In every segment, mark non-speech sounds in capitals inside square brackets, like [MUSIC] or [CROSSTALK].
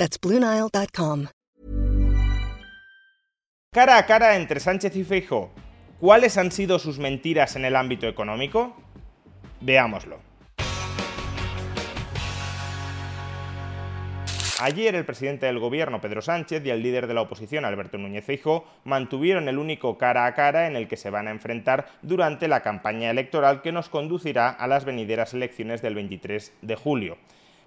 That's. Cara a cara entre Sánchez y Feijóo, ¿cuáles han sido sus mentiras en el ámbito económico? Veámoslo. Ayer el presidente del gobierno, Pedro Sánchez, y el líder de la oposición, Alberto Núñez Feijóo, mantuvieron el único cara a cara en el que se van a enfrentar durante la campaña electoral que nos conducirá a las venideras elecciones del 23 de julio.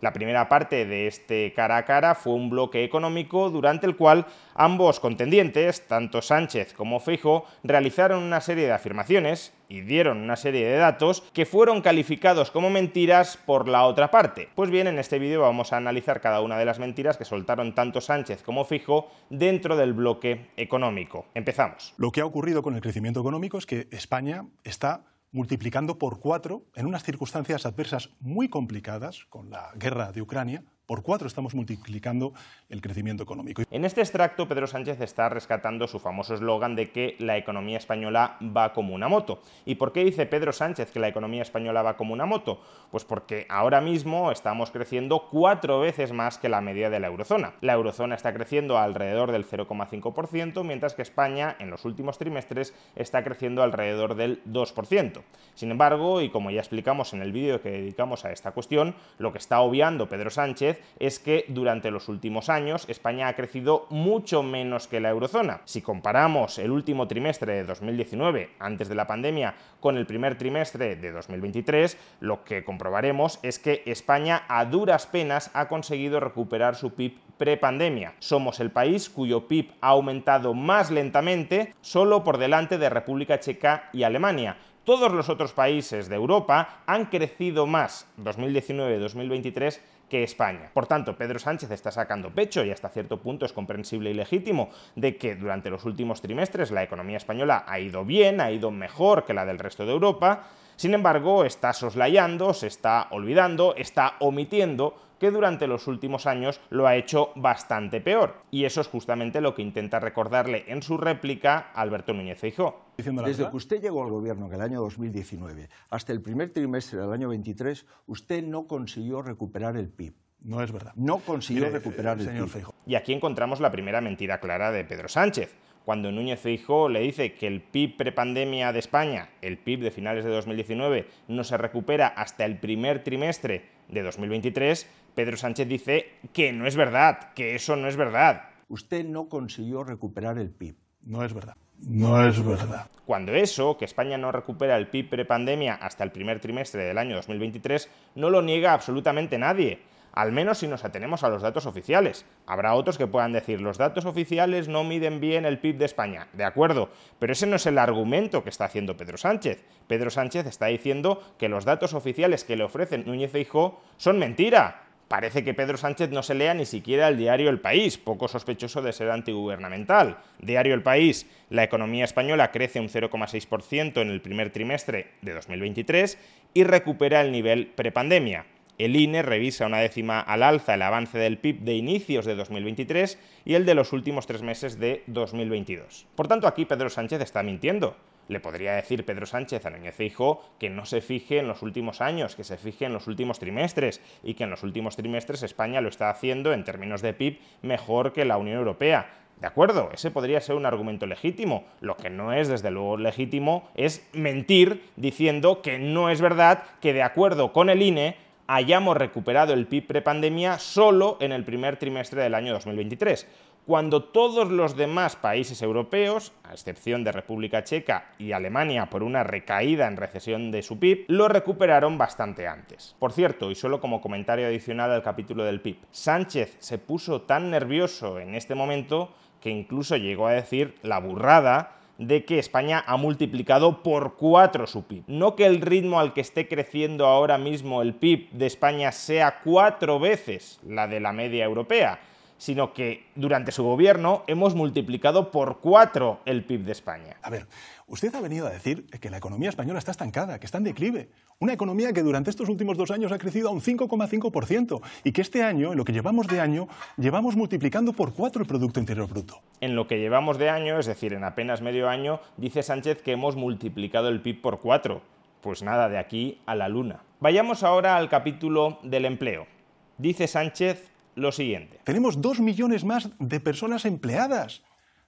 La primera parte de este cara a cara fue un bloque económico durante el cual ambos contendientes, tanto Sánchez como Feijóo, realizaron una serie de afirmaciones y dieron una serie de datos que fueron calificados como mentiras por la otra parte. Pues bien, en este vídeo vamos a analizar cada una de las mentiras que soltaron tanto Sánchez como Feijóo dentro del bloque económico. Empezamos. Lo que ha ocurrido con el crecimiento económico es que España está multiplicando por cuatro en unas circunstancias adversas muy complicadas, con la guerra de Ucrania, por cuatro estamos multiplicando el crecimiento económico. En este extracto, Pedro Sánchez está rescatando su famoso eslogan de que la economía española va como una moto. ¿Y por qué dice Pedro Sánchez que la economía española va como una moto? Pues porque ahora mismo estamos creciendo cuatro veces más que la media de la eurozona. La eurozona está creciendo alrededor del 0,5%, mientras que España en los últimos trimestres está creciendo alrededor del 2%. Sin embargo, y como ya explicamos en el vídeo que dedicamos a esta cuestión, lo que está obviando Pedro Sánchez es que durante los últimos años España ha crecido mucho menos que la eurozona. Si comparamos el último trimestre de 2019, antes de la pandemia, con el primer trimestre de 2023, lo que comprobaremos es que España a duras penas ha conseguido recuperar su PIB prepandemia. Somos el país cuyo PIB ha aumentado más lentamente, solo por delante de República Checa y Alemania todos los otros países de Europa han crecido más 2019-2023 que España. Por tanto, Pedro Sánchez está sacando pecho y hasta cierto punto es comprensible y legítimo de que durante los últimos trimestres la economía española ha ido bien, ha ido mejor que la del resto de Europa, sin embargo, está soslayando, se está olvidando, está omitiendo que durante los últimos años lo ha hecho bastante peor. Y eso es justamente lo que intenta recordarle en su réplica Alberto Núñez Feijóo. Desde que usted llegó al gobierno en el año 2019 hasta el primer trimestre del año 23, usted no consiguió recuperar el PIB. No es verdad. No consiguió recuperar el señor PIB. Feijóo. Y aquí encontramos la primera mentira clara de Pedro Sánchez cuando Núñez Feijóo le dice que el PIB prepandemia de España, el PIB de finales de 2019, no se recupera hasta el primer trimestre de 2023, Pedro Sánchez dice que no es verdad, que eso no es verdad. Usted no consiguió recuperar el PIB. No es verdad. No es verdad. Cuando eso, que España no recupera el PIB prepandemia hasta el primer trimestre del año 2023, no lo niega absolutamente nadie al menos si nos atenemos a los datos oficiales. Habrá otros que puedan decir, los datos oficiales no miden bien el PIB de España. De acuerdo, pero ese no es el argumento que está haciendo Pedro Sánchez. Pedro Sánchez está diciendo que los datos oficiales que le ofrecen Núñez Feijóo son mentira. Parece que Pedro Sánchez no se lea ni siquiera el diario El País, poco sospechoso de ser antigubernamental. Diario El País, la economía española crece un 0,6% en el primer trimestre de 2023 y recupera el nivel prepandemia. El INE revisa una décima al alza el avance del PIB de inicios de 2023 y el de los últimos tres meses de 2022. Por tanto, aquí Pedro Sánchez está mintiendo. Le podría decir Pedro Sánchez a Núñez Feijóo que no se fije en los últimos años, que se fije en los últimos trimestres y que en los últimos trimestres España lo está haciendo en términos de PIB mejor que la Unión Europea. De acuerdo, ese podría ser un argumento legítimo. Lo que no es, desde luego, legítimo es mentir diciendo que no es verdad que, de acuerdo con el INE, hayamos recuperado el PIB prepandemia solo en el primer trimestre del año 2023, cuando todos los demás países europeos, a excepción de República Checa y Alemania por una recaída en recesión de su PIB, lo recuperaron bastante antes. Por cierto, y solo como comentario adicional al capítulo del PIB, Sánchez se puso tan nervioso en este momento que incluso llegó a decir la burrada de que España ha multiplicado por cuatro su PIB. No que el ritmo al que esté creciendo ahora mismo el PIB de España sea cuatro veces la de la media europea, sino que durante su gobierno hemos multiplicado por cuatro el PIB de España. A ver, usted ha venido a decir que la economía española está estancada, que está en declive. Una economía que durante estos últimos dos años ha crecido a un 5,5% y que este año, en lo que llevamos de año, llevamos multiplicando por cuatro el Producto Interior Bruto. En lo que llevamos de año, es decir, en apenas medio año, dice Sánchez que hemos multiplicado el PIB por cuatro. Pues nada, de aquí a la luna. Vayamos ahora al capítulo del empleo. Dice Sánchez lo siguiente. Tenemos dos millones más de personas empleadas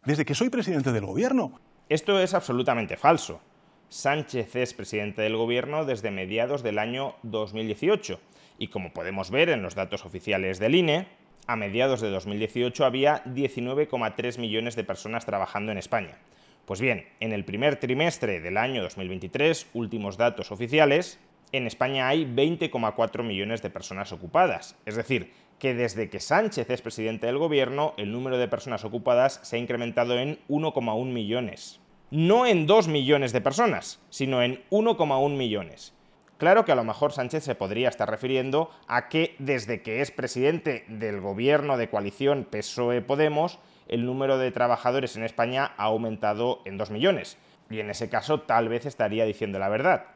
desde que soy presidente del gobierno. Esto es absolutamente falso. Sánchez es presidente del gobierno desde mediados del año 2018 y como podemos ver en los datos oficiales del INE, a mediados de 2018 había 19,3 millones de personas trabajando en España. Pues bien, en el primer trimestre del año 2023, últimos datos oficiales, en España hay 20,4 millones de personas ocupadas. Es decir, que desde que Sánchez es presidente del gobierno, el número de personas ocupadas se ha incrementado en 1,1 millones. No en 2 millones de personas, sino en 1,1 millones. Claro que a lo mejor Sánchez se podría estar refiriendo a que desde que es presidente del gobierno de coalición PSOE-Podemos, el número de trabajadores en España ha aumentado en 2 millones. Y en ese caso tal vez estaría diciendo la verdad.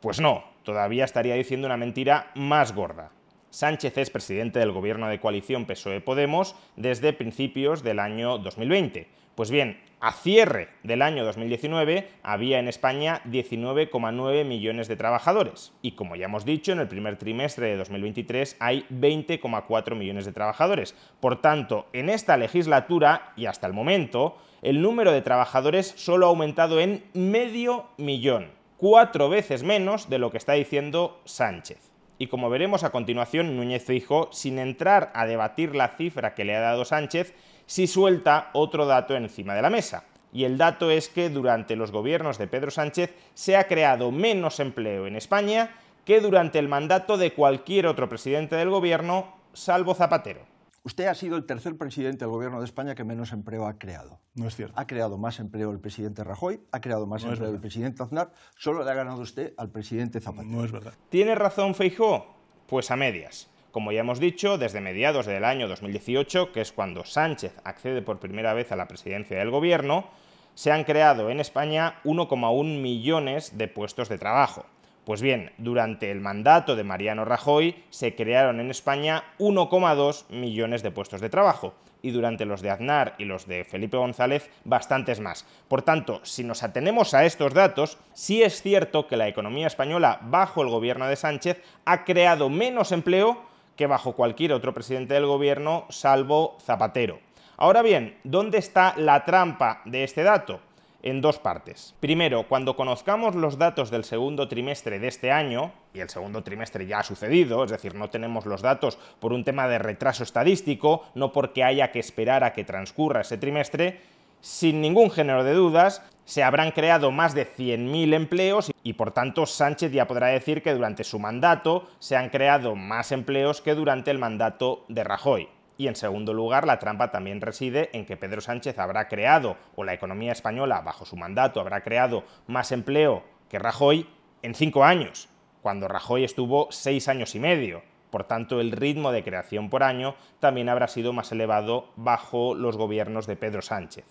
Pues no, todavía estaría diciendo una mentira más gorda. Sánchez es presidente del gobierno de coalición PSOE-Podemos desde principios del año 2020. Pues bien, a cierre del año 2019 había en España 19,9 millones de trabajadores y como ya hemos dicho, en el primer trimestre de 2023 hay 20,4 millones de trabajadores. Por tanto, en esta legislatura y hasta el momento, el número de trabajadores solo ha aumentado en medio millón, cuatro veces menos de lo que está diciendo Sánchez. Y como veremos a continuación, Núñez Fijo, sin entrar a debatir la cifra que le ha dado Sánchez, sí suelta otro dato encima de la mesa. Y el dato es que durante los gobiernos de Pedro Sánchez se ha creado menos empleo en España que durante el mandato de cualquier otro presidente del gobierno, salvo Zapatero. Usted ha sido el tercer presidente del Gobierno de España que menos empleo ha creado. No es cierto. Ha creado más empleo el presidente Rajoy, ha creado más empleo el presidente Aznar, solo le ha ganado usted al presidente Zapatero. No es verdad. ¿Tiene razón Feijó? Pues a medias. Como ya hemos dicho, desde mediados del año 2018, que es cuando Sánchez accede por primera vez a la presidencia del Gobierno, se han creado en España 1,1 millones de puestos de trabajo. Pues bien, durante el mandato de Mariano Rajoy se crearon en España 1,2 millones de puestos de trabajo y durante los de Aznar y los de Felipe González bastantes más. Por tanto, si nos atenemos a estos datos, sí es cierto que la economía española bajo el gobierno de Sánchez ha creado menos empleo que bajo cualquier otro presidente del gobierno salvo Zapatero. Ahora bien, ¿dónde está la trampa de este dato? En dos partes. Primero, cuando conozcamos los datos del segundo trimestre de este año, y el segundo trimestre ya ha sucedido, es decir, no tenemos los datos por un tema de retraso estadístico, no porque haya que esperar a que transcurra ese trimestre, sin ningún género de dudas, se habrán creado más de 100.000 empleos y por tanto Sánchez ya podrá decir que durante su mandato se han creado más empleos que durante el mandato de Rajoy. Y en segundo lugar, la trampa también reside en que Pedro Sánchez habrá creado, o la economía española bajo su mandato habrá creado más empleo que Rajoy en cinco años, cuando Rajoy estuvo seis años y medio. Por tanto, el ritmo de creación por año también habrá sido más elevado bajo los gobiernos de Pedro Sánchez.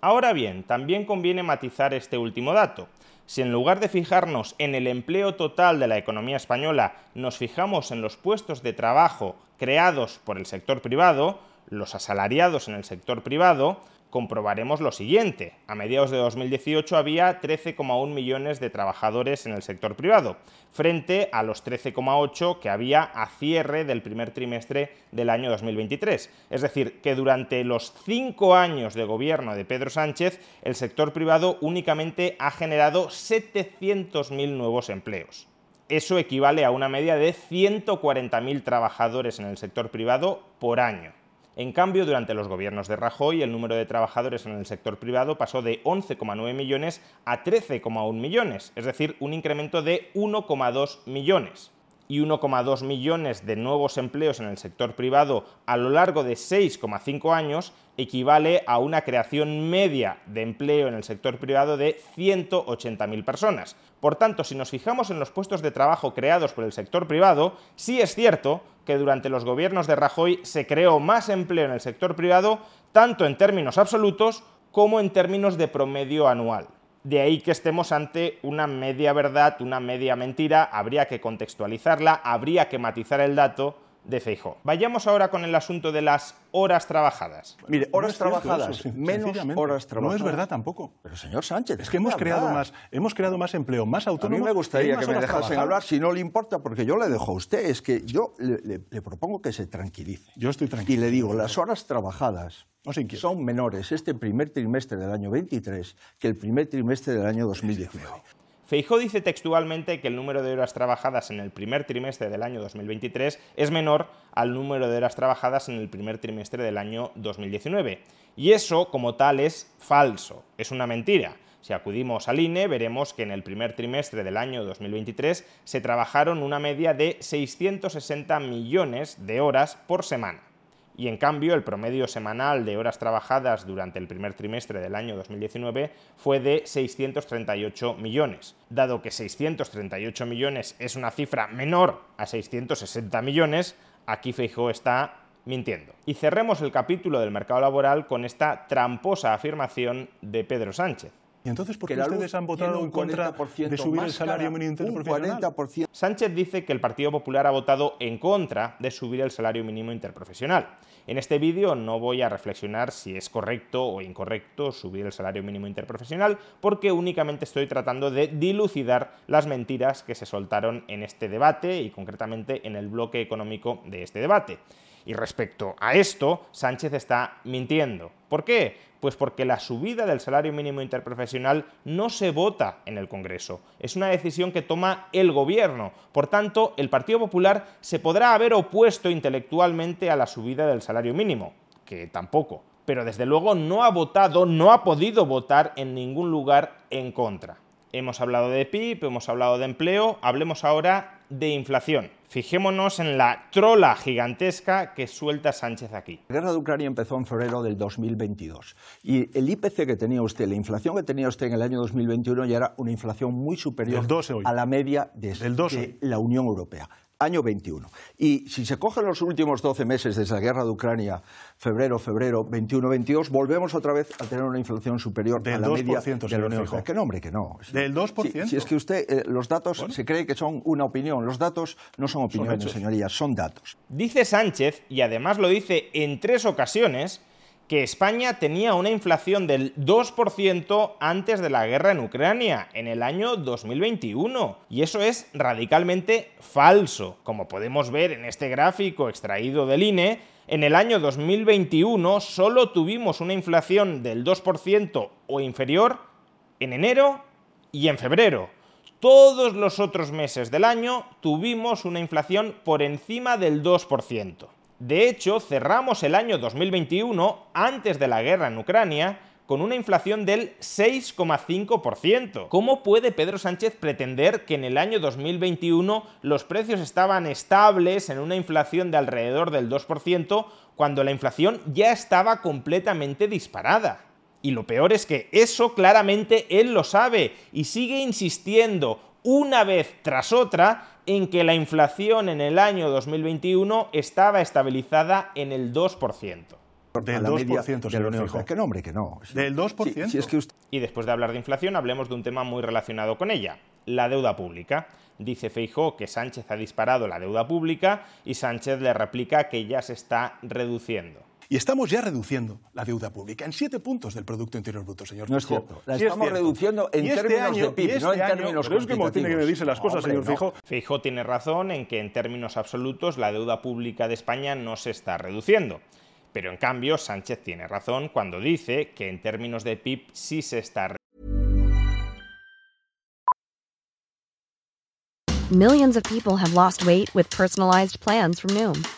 Ahora bien, también conviene matizar este último dato. Si en lugar de fijarnos en el empleo total de la economía española, nos fijamos en los puestos de trabajo creados por el sector privado, los asalariados en el sector privado, comprobaremos lo siguiente. A mediados de 2018 había 13,1 millones de trabajadores en el sector privado, frente a los 13,8 que había a cierre del primer trimestre del año 2023. Es decir, que durante los cinco años de gobierno de Pedro Sánchez, el sector privado únicamente ha generado 700.000 nuevos empleos. Eso equivale a una media de 140.000 trabajadores en el sector privado por año. En cambio, durante los gobiernos de Rajoy, el número de trabajadores en el sector privado pasó de 11,9 millones a 13,1 millones, es decir, un incremento de 1,2 millones. Y 1,2 millones de nuevos empleos en el sector privado a lo largo de 6,5 años equivale a una creación media de empleo en el sector privado de 180.000 personas. Por tanto, si nos fijamos en los puestos de trabajo creados por el sector privado, sí es cierto que durante los gobiernos de Rajoy se creó más empleo en el sector privado, tanto en términos absolutos como en términos de promedio anual. De ahí que estemos ante una media verdad, una media mentira, habría que contextualizarla, habría que matizar el dato de Feijó. Vayamos ahora con el asunto de las horas trabajadas. Mire, horas trabajadas, menos horas trabajadas. No es verdad tampoco. Pero señor Sánchez, es que hemos creado más, hemos creado más empleo, más autónomo. A mí me gustaría que me dejasen hablar, si no le importa, porque yo le dejo a usted. Es que yo le, propongo que se tranquilice. Yo estoy tranquilo. Y le digo, las horas trabajadas son menores este primer trimestre del año 23 que el primer trimestre del año 2019. Feijó dice textualmente que el número de horas trabajadas en el primer trimestre del año 2023 es menor al número de horas trabajadas en el primer trimestre del año 2019. Y eso, como tal, es falso, es una mentira. Si acudimos al INE, veremos que en el primer trimestre del año 2023 se trabajaron una media de 660 millones de horas por semana y en cambio el promedio semanal de horas trabajadas durante el primer trimestre del año 2019 fue de 638 millones. Dado que 638 millones es una cifra menor a 660 millones, aquí Feijóo está mintiendo. Y cerremos el capítulo del mercado laboral con esta tramposa afirmación de Pedro Sánchez. ¿Y entonces por qué ustedes han votado en contra de subir el salario mínimo interprofesional? Sánchez dice que el Partido Popular ha votado en contra de subir el salario mínimo interprofesional. En este vídeo no voy a reflexionar si es correcto o incorrecto subir el salario mínimo interprofesional, porque únicamente estoy tratando de dilucidar las mentiras que se soltaron en este debate y concretamente en el bloque económico de este debate. Y respecto a esto, Sánchez está mintiendo. ¿Por qué? Pues porque la subida del salario mínimo interprofesional no se vota en el Congreso. Es una decisión que toma el Gobierno. Por tanto, el Partido Popular se podrá haber opuesto intelectualmente a la subida del salario mínimo, que tampoco. Pero desde luego no ha votado, no ha podido votar en ningún lugar en contra. Hemos hablado de PIB, hemos hablado de empleo, hablemos ahora de inflación. Fijémonos en la trola gigantesca que suelta Sánchez aquí. La guerra de Ucrania empezó en febrero del 2022 y el IPC que tenía usted, la inflación que tenía usted en el año 2021 ya era una inflación muy superior a la media de, de la Unión Europea año 21. Y si se cogen los últimos 12 meses desde la guerra de Ucrania, febrero, febrero, 21-22, volvemos otra vez a tener una inflación superior a la media de la Unión Europea. Que no, hombre, que no. Del 2%. Si, es que usted, eh, los datos se cree que son una opinión. Los datos no son opiniones, señorías, son datos. Dice Sánchez, y además lo dice en tres ocasiones, que España tenía una inflación del 2% antes de la guerra en Ucrania, en el año 2021. Y eso es radicalmente falso. Como podemos ver en este gráfico extraído del INE, en el año 2021 solo tuvimos una inflación del 2% o inferior en enero y en febrero. Todos los otros meses del año tuvimos una inflación por encima del 2%. De hecho, cerramos el año 2021, antes de la guerra en Ucrania, con una inflación del 6,5%. ¿Cómo puede Pedro Sánchez pretender que en el año 2021 los precios estaban estables en una inflación de alrededor del 2% cuando la inflación ya estaba completamente disparada? Y lo peor es que eso claramente él lo sabe y sigue insistiendo una vez tras otra en que la inflación en el año 2021 estaba estabilizada en el 2%. Del 2%, señor Fijo. Que nombre, que no. Del 2%. Y después de hablar de inflación, hablemos de un tema muy relacionado con ella, la deuda pública. Dice Feijó que Sánchez ha disparado la deuda pública y Sánchez le replica que ya se está reduciendo. Y estamos ya reduciendo la deuda pública en siete puntos del Producto Interior Bruto, señor No es cierto. La estamos reduciendo en este términos de PIB, este no en términos pero es que tiene que medirse las cosas, señor Fijo. Fijo tiene razón en que en términos absolutos la deuda pública de España no se está reduciendo. Pero en cambio, Sánchez tiene razón cuando dice que en términos de PIB sí se está Millions of people have lost weight with personalized plans from Noom.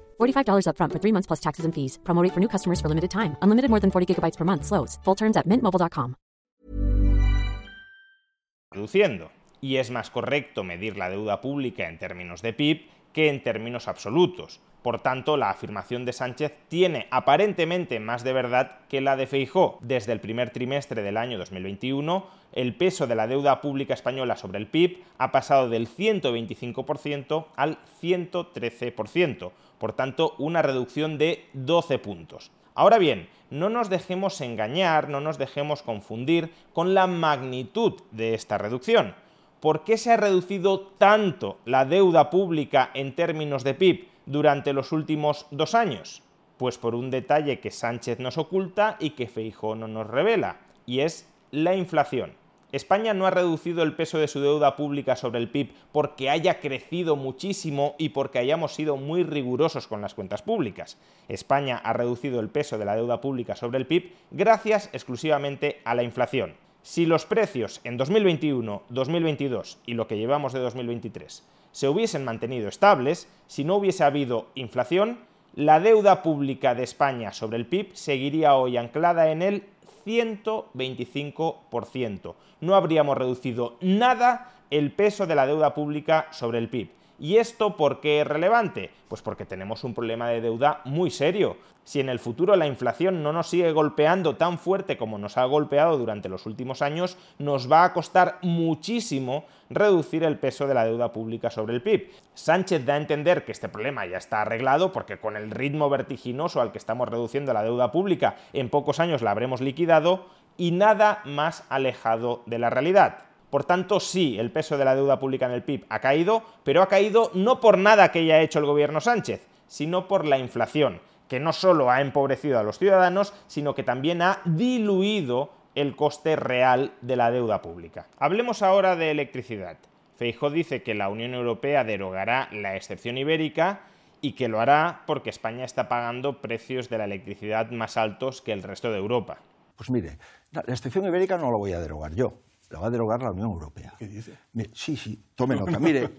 $45 up front for three months plus taxes and fees. Promo for new customers for limited time. Unlimited more than 40 gigabytes per month. Full terms at mintmobile.com. Reduciendo. Y es más correcto medir la deuda pública en términos de PIB que en términos absolutos. Por tanto, la afirmación de Sánchez tiene aparentemente más de verdad que la de Feijó. Desde el primer trimestre del año 2021, el peso de la deuda pública española sobre el PIB ha pasado del 125% al 113%, por tanto, una reducción de 12 puntos. Ahora bien, no nos dejemos engañar, no nos dejemos confundir con la magnitud de esta reducción. ¿Por qué se ha reducido tanto la deuda pública en términos de PIB? Durante los últimos dos años? Pues por un detalle que Sánchez nos oculta y que Feijó no nos revela, y es la inflación. España no ha reducido el peso de su deuda pública sobre el PIB porque haya crecido muchísimo y porque hayamos sido muy rigurosos con las cuentas públicas. España ha reducido el peso de la deuda pública sobre el PIB gracias exclusivamente a la inflación. Si los precios en 2021, 2022 y lo que llevamos de 2023 se hubiesen mantenido estables, si no hubiese habido inflación, la deuda pública de España sobre el PIB seguiría hoy anclada en el 125%. No habríamos reducido nada el peso de la deuda pública sobre el PIB. ¿Y esto por qué es relevante? Pues porque tenemos un problema de deuda muy serio. Si en el futuro la inflación no nos sigue golpeando tan fuerte como nos ha golpeado durante los últimos años, nos va a costar muchísimo reducir el peso de la deuda pública sobre el PIB. Sánchez da a entender que este problema ya está arreglado porque con el ritmo vertiginoso al que estamos reduciendo la deuda pública, en pocos años la habremos liquidado y nada más alejado de la realidad. Por tanto, sí, el peso de la deuda pública en el PIB ha caído, pero ha caído no por nada que haya hecho el gobierno Sánchez, sino por la inflación, que no solo ha empobrecido a los ciudadanos, sino que también ha diluido el coste real de la deuda pública. Hablemos ahora de electricidad. Feijóo dice que la Unión Europea derogará la excepción ibérica y que lo hará porque España está pagando precios de la electricidad más altos que el resto de Europa. Pues mire, la excepción ibérica no la voy a derogar yo la va a derogar la Unión Europea. ¿Qué dice? Sí, sí, tome nota. [LAUGHS] Mire,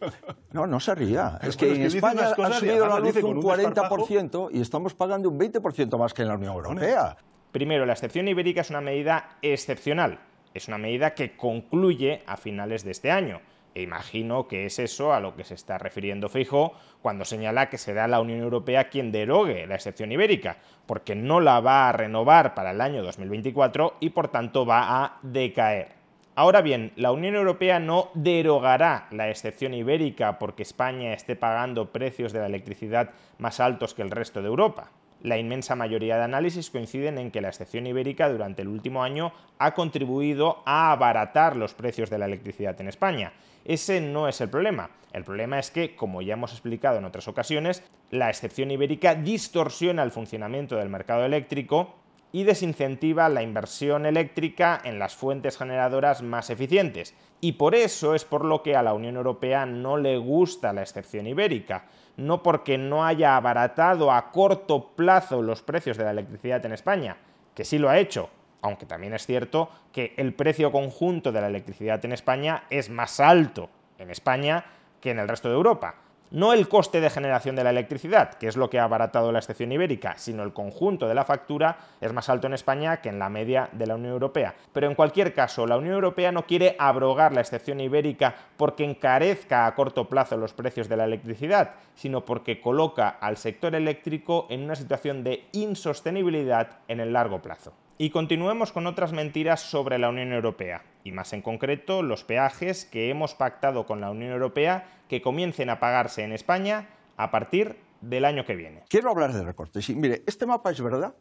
no, no se ría. Es que en España ha subido la luz un 40% y estamos pagando un 20% más que en la Unión Europea. Primero, la excepción ibérica es una medida excepcional. Es una medida que concluye a finales de este año. E imagino que es eso a lo que se está refiriendo Fijo cuando señala que será la Unión Europea quien derogue la excepción ibérica, porque no la va a renovar para el año 2024 y por tanto va a decaer. Ahora bien, la Unión Europea no derogará la excepción ibérica porque España esté pagando precios de la electricidad más altos que el resto de Europa. La inmensa mayoría de análisis coinciden en que la excepción ibérica durante el último año ha contribuido a abaratar los precios de la electricidad en España. Ese no es el problema. El problema es que, como ya hemos explicado en otras ocasiones, la excepción ibérica distorsiona el funcionamiento del mercado eléctrico y desincentiva la inversión eléctrica en las fuentes generadoras más eficientes. Y por eso es por lo que a la Unión Europea no le gusta la excepción ibérica, no porque no haya abaratado a corto plazo los precios de la electricidad en España, que sí lo ha hecho, aunque también es cierto que el precio conjunto de la electricidad en España es más alto en España que en el resto de Europa. No el coste de generación de la electricidad, que es lo que ha abaratado la excepción ibérica, sino el conjunto de la factura es más alto en España que en la media de la Unión Europea. Pero en cualquier caso, la Unión Europea no quiere abrogar la excepción ibérica porque encarezca a corto plazo los precios de la electricidad, sino porque coloca al sector eléctrico en una situación de insostenibilidad en el largo plazo. Y continuemos con otras mentiras sobre la Unión Europea, y más en concreto los peajes que hemos pactado con la Unión Europea que comiencen a pagarse en España a partir del año que viene. Quiero hablar de recortes. Sí, mire, este mapa es verdad.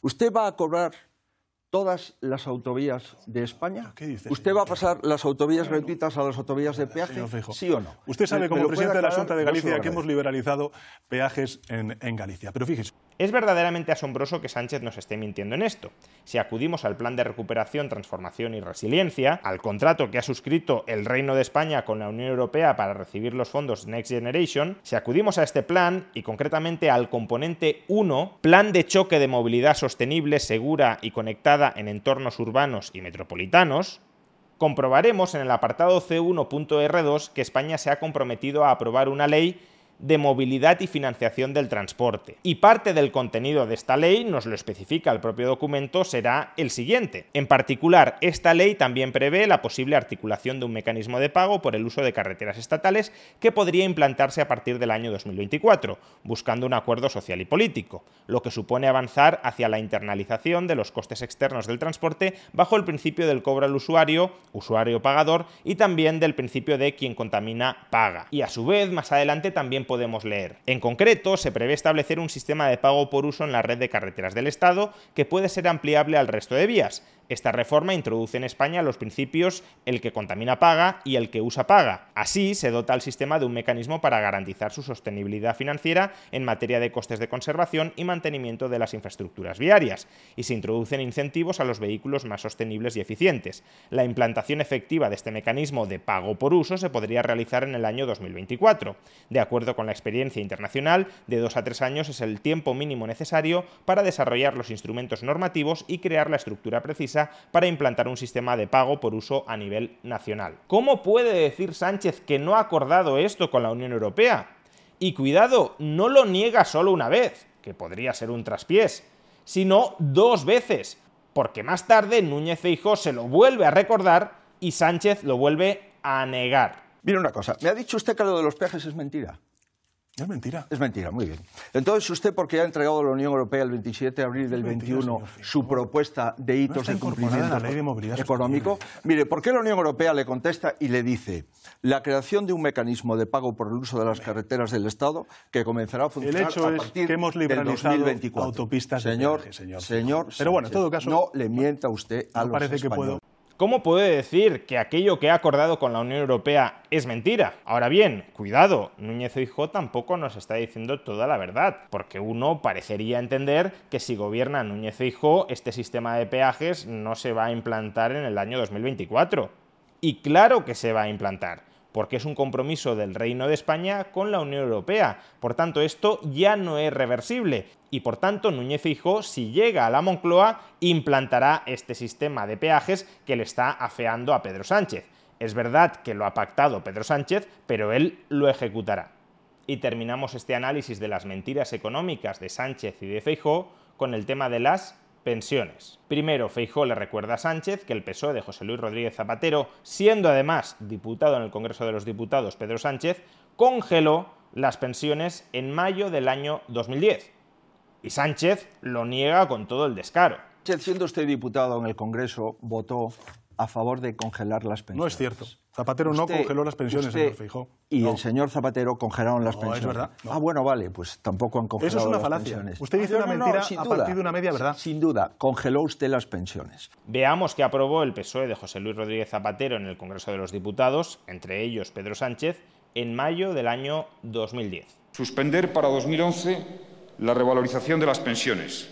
Usted va a cobrar todas las autovías de España? ¿Usted va a pasar las autovías gratuitas a las autovías de peaje? ¿Sí o no? Usted sabe, como presidente de la Junta de Galicia, que hemos liberalizado peajes en, en Galicia. Pero fíjese. Es verdaderamente asombroso que Sánchez nos esté mintiendo en esto. Si acudimos al Plan de Recuperación, Transformación y Resiliencia, al contrato que ha suscrito el Reino de España con la Unión Europea para recibir los fondos Next Generation, si acudimos a este plan y concretamente al componente 1, Plan de Choque de Movilidad Sostenible, Segura y Conectada en Entornos Urbanos y Metropolitanos, comprobaremos en el apartado C1.R2 que España se ha comprometido a aprobar una ley de movilidad y financiación del transporte. Y parte del contenido de esta ley, nos lo especifica el propio documento, será el siguiente. En particular, esta ley también prevé la posible articulación de un mecanismo de pago por el uso de carreteras estatales que podría implantarse a partir del año 2024, buscando un acuerdo social y político, lo que supone avanzar hacia la internalización de los costes externos del transporte bajo el principio del cobro al usuario, usuario pagador, y también del principio de quien contamina paga. Y a su vez, más adelante también podemos leer. En concreto, se prevé establecer un sistema de pago por uso en la red de carreteras del Estado que puede ser ampliable al resto de vías, esta reforma introduce en España los principios el que contamina paga y el que usa paga. Así se dota al sistema de un mecanismo para garantizar su sostenibilidad financiera en materia de costes de conservación y mantenimiento de las infraestructuras viarias, y se introducen incentivos a los vehículos más sostenibles y eficientes. La implantación efectiva de este mecanismo de pago por uso se podría realizar en el año 2024. De acuerdo con la experiencia internacional, de dos a tres años es el tiempo mínimo necesario para desarrollar los instrumentos normativos y crear la estructura precisa para implantar un sistema de pago por uso a nivel nacional. ¿Cómo puede decir Sánchez que no ha acordado esto con la Unión Europea? Y cuidado, no lo niega solo una vez, que podría ser un traspiés, sino dos veces, porque más tarde Núñez Feijóo se lo vuelve a recordar y Sánchez lo vuelve a negar. Mira una cosa, me ha dicho usted que lo de los peajes es mentira. Es mentira. Es mentira, muy bien. Entonces, usted, porque ha entregado a la Unión Europea el 27 de abril del 21 su propuesta de hitos de cumplimiento económico, mire, ¿por qué la Unión Europea le contesta y le dice la creación de un mecanismo de pago por el uso de las carreteras del Estado que comenzará a funcionar el hecho a partir es que hemos liberalizado del 2024? autopistas señor, de señor, señor, Pero bueno, en todo caso, no le mienta usted a no los parece españoles. que puedo ¿Cómo puede decir que aquello que ha acordado con la Unión Europea es mentira? Ahora bien, cuidado, Núñez Feijóo tampoco nos está diciendo toda la verdad, porque uno parecería entender que si gobierna Núñez Feijóo, este sistema de peajes no se va a implantar en el año 2024. Y claro que se va a implantar porque es un compromiso del Reino de España con la Unión Europea. Por tanto, esto ya no es reversible y por tanto Núñez Feijóo, si llega a la Moncloa, implantará este sistema de peajes que le está afeando a Pedro Sánchez. Es verdad que lo ha pactado Pedro Sánchez, pero él lo ejecutará. Y terminamos este análisis de las mentiras económicas de Sánchez y de Feijóo con el tema de las pensiones. Primero, Feijó le recuerda a Sánchez que el PSOE de José Luis Rodríguez Zapatero, siendo además diputado en el Congreso de los Diputados Pedro Sánchez, congeló las pensiones en mayo del año 2010. Y Sánchez lo niega con todo el descaro. Siendo usted diputado en el Congreso, votó a favor de congelar las pensiones. No es cierto. Zapatero no congeló las pensiones, usted señor Feijó. Y No. el señor Zapatero congelaron las No, pensiones. es verdad, no. Ah, bueno, vale, pues tampoco han congelado Eso es una las falacia. pensiones. Usted dice No, una no, no, mentira a duda. partir de una media verdad. Sin duda, congeló usted las pensiones. Veamos que aprobó el PSOE de José Luis Rodríguez Zapatero en el Congreso de los Diputados, entre ellos Pedro Sánchez, en mayo del año 2010. Suspender para 2011 la revalorización de las pensiones,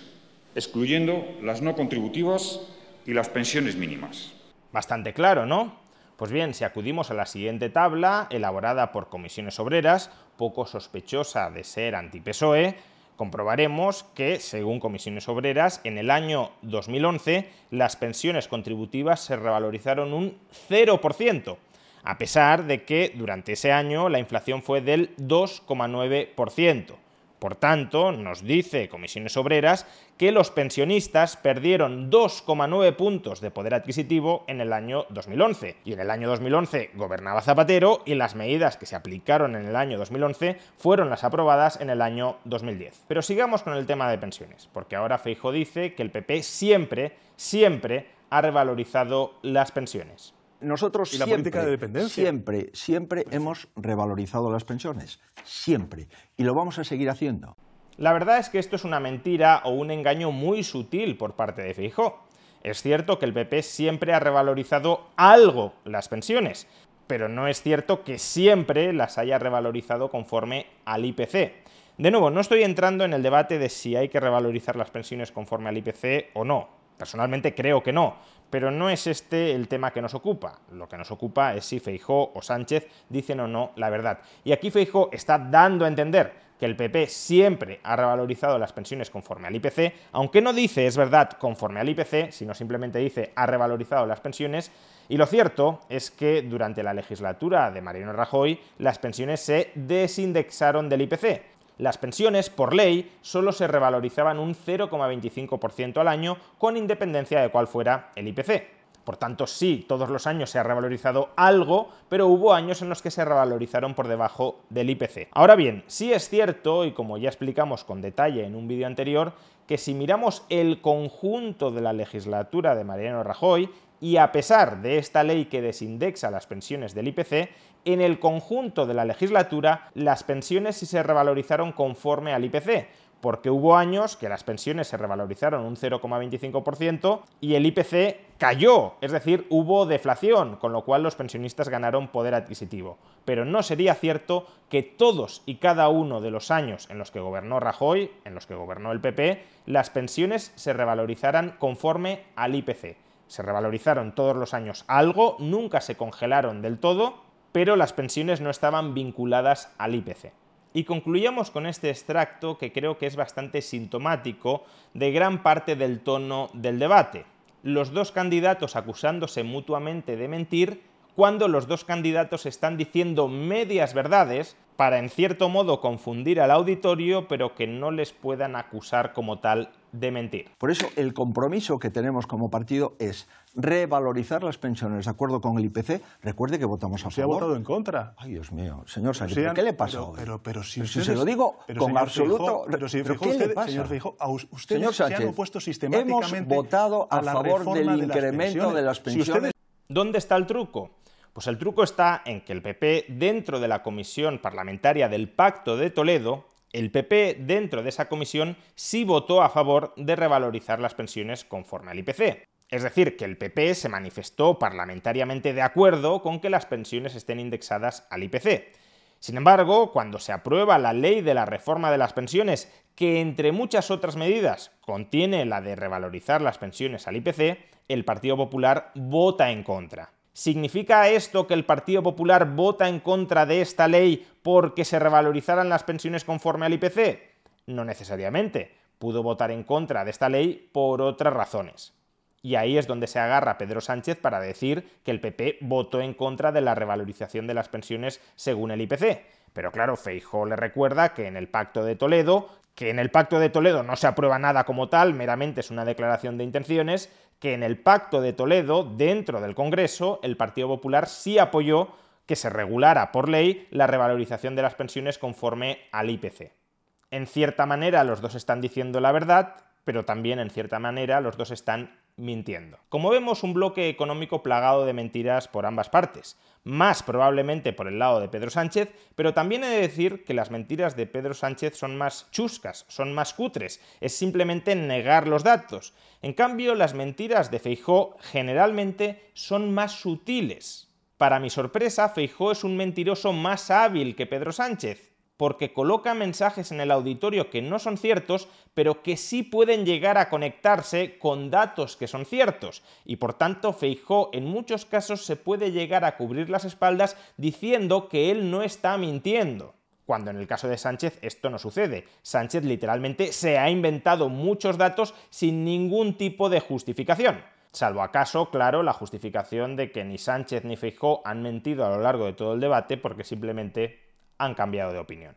excluyendo las no contributivas y las pensiones mínimas. Bastante claro, ¿no? Pues bien, si acudimos a la siguiente tabla, elaborada por comisiones obreras, poco sospechosa de ser anti-PSOE, comprobaremos que, según comisiones obreras, en el año 2011 las pensiones contributivas se revalorizaron un 0%. a pesar de que durante ese año la inflación fue del 2,9%. Por tanto, nos dice Comisiones Obreras que los pensionistas perdieron 2,9 puntos de poder adquisitivo en el año 2011. Y en el año 2011 gobernaba Zapatero y las medidas que se aplicaron en el año 2011 fueron las aprobadas en el año 2010. Pero sigamos con el tema de pensiones, porque ahora Feijo dice que el PP siempre, siempre ha revalorizado las pensiones. Nosotros siempre, siempre, siempre hemos revalorizado las pensiones, siempre, y lo vamos a seguir haciendo. La verdad es que esto es una mentira o un engaño muy sutil por parte de Feijóo. Es cierto que el PP siempre ha revalorizado algo las pensiones, pero no es cierto que siempre las haya revalorizado conforme al IPC. De nuevo, no estoy entrando en el debate de si hay que revalorizar las pensiones conforme al IPC o no. Personalmente creo que no, pero no es este el tema que nos ocupa. Lo que nos ocupa es si Feijó o Sánchez dicen o no la verdad. Y aquí Feijó está dando a entender que el PP siempre ha revalorizado las pensiones conforme al IPC, aunque no dice, es verdad, conforme al IPC, sino simplemente dice ha revalorizado las pensiones, y lo cierto es que durante la legislatura de Mariano Rajoy las pensiones se desindexaron del IPC, las pensiones, por ley, solo se revalorizaban un 0,25% al año con independencia de cuál fuera el IPC. Por tanto, sí, todos los años se ha revalorizado algo, pero hubo años en los que se revalorizaron por debajo del IPC. Ahora bien, sí es cierto, y como ya explicamos con detalle en un vídeo anterior, que si miramos el conjunto de la legislatura de Mariano Rajoy, y a pesar de esta ley que desindexa las pensiones del IPC, en el conjunto de la legislatura las pensiones sí se revalorizaron conforme al IPC, porque hubo años que las pensiones se revalorizaron un 0,25% y el IPC cayó, es decir, hubo deflación, con lo cual los pensionistas ganaron poder adquisitivo. Pero no sería cierto que todos y cada uno de los años en los que gobernó Rajoy, en los que gobernó el PP, las pensiones se revalorizaran conforme al IPC. Se revalorizaron todos los años algo, nunca se congelaron del todo, pero las pensiones no estaban vinculadas al IPC. Y concluyamos con este extracto que creo que es bastante sintomático de gran parte del tono del debate. Los dos candidatos acusándose mutuamente de mentir cuando los dos candidatos están diciendo medias verdades para en cierto modo confundir al auditorio, pero que no les puedan acusar como tal de mentir. Por eso el compromiso que tenemos como partido es revalorizar las pensiones de acuerdo con el IPC. Recuerde que votamos a favor. Se ha votado en contra. Ay, Dios mío. Señor Sánchez, ¿qué le pasa pero, pero, si, se lo digo con absoluto... pero si ¿qué le pasa? Señor Feijóo, ustedes señor Sánchez, se han opuesto sistemáticamente hemos votado a, favor del incremento de las pensiones. ¿Dónde está el truco? Pues el truco está en que el PP, dentro de la comisión parlamentaria del Pacto de Toledo, el PP, dentro de esa comisión, sí votó a favor de revalorizar las pensiones conforme al IPC. Es decir, que el PP se manifestó parlamentariamente de acuerdo con que las pensiones estén indexadas al IPC. Sin embargo, cuando se aprueba la ley de la reforma de las pensiones, que entre muchas otras medidas contiene la de revalorizar las pensiones al IPC, el Partido Popular vota en contra. ¿Significa esto que el Partido Popular vota en contra de esta ley porque se revalorizaran las pensiones conforme al IPC? No necesariamente. Pudo votar en contra de esta ley por otras razones. Y ahí es donde se agarra Pedro Sánchez para decir que el PP votó en contra de la revalorización de las pensiones según el IPC. Pero claro, Feijóo le recuerda que en el Pacto de Toledo, que en el Pacto de Toledo no se aprueba nada como tal, meramente es una declaración de intenciones, que en el Pacto de Toledo, dentro del Congreso, el Partido Popular sí apoyó que se regulara por ley la revalorización de las pensiones conforme al IPC. En cierta manera los dos están diciendo la verdad, pero también en cierta manera los dos están mintiendo. Como vemos, un bloque económico plagado de mentiras por ambas partes, más probablemente por el lado de Pedro Sánchez, pero también he de decir que las mentiras de Pedro Sánchez son más chuscas, son más cutres, es simplemente negar los datos. En cambio, las mentiras de Feijó generalmente son más sutiles. Para mi sorpresa, Feijó es un mentiroso más hábil que Pedro Sánchez porque coloca mensajes en el auditorio que no son ciertos, pero que sí pueden llegar a conectarse con datos que son ciertos. Y por tanto, Feijó en muchos casos se puede llegar a cubrir las espaldas diciendo que él no está mintiendo. Cuando en el caso de Sánchez esto no sucede. Sánchez literalmente se ha inventado muchos datos sin ningún tipo de justificación. salvo acaso, claro, la justificación de que ni Sánchez ni Feijóo han mentido a lo largo de todo el debate porque simplemente han cambiado de opinión.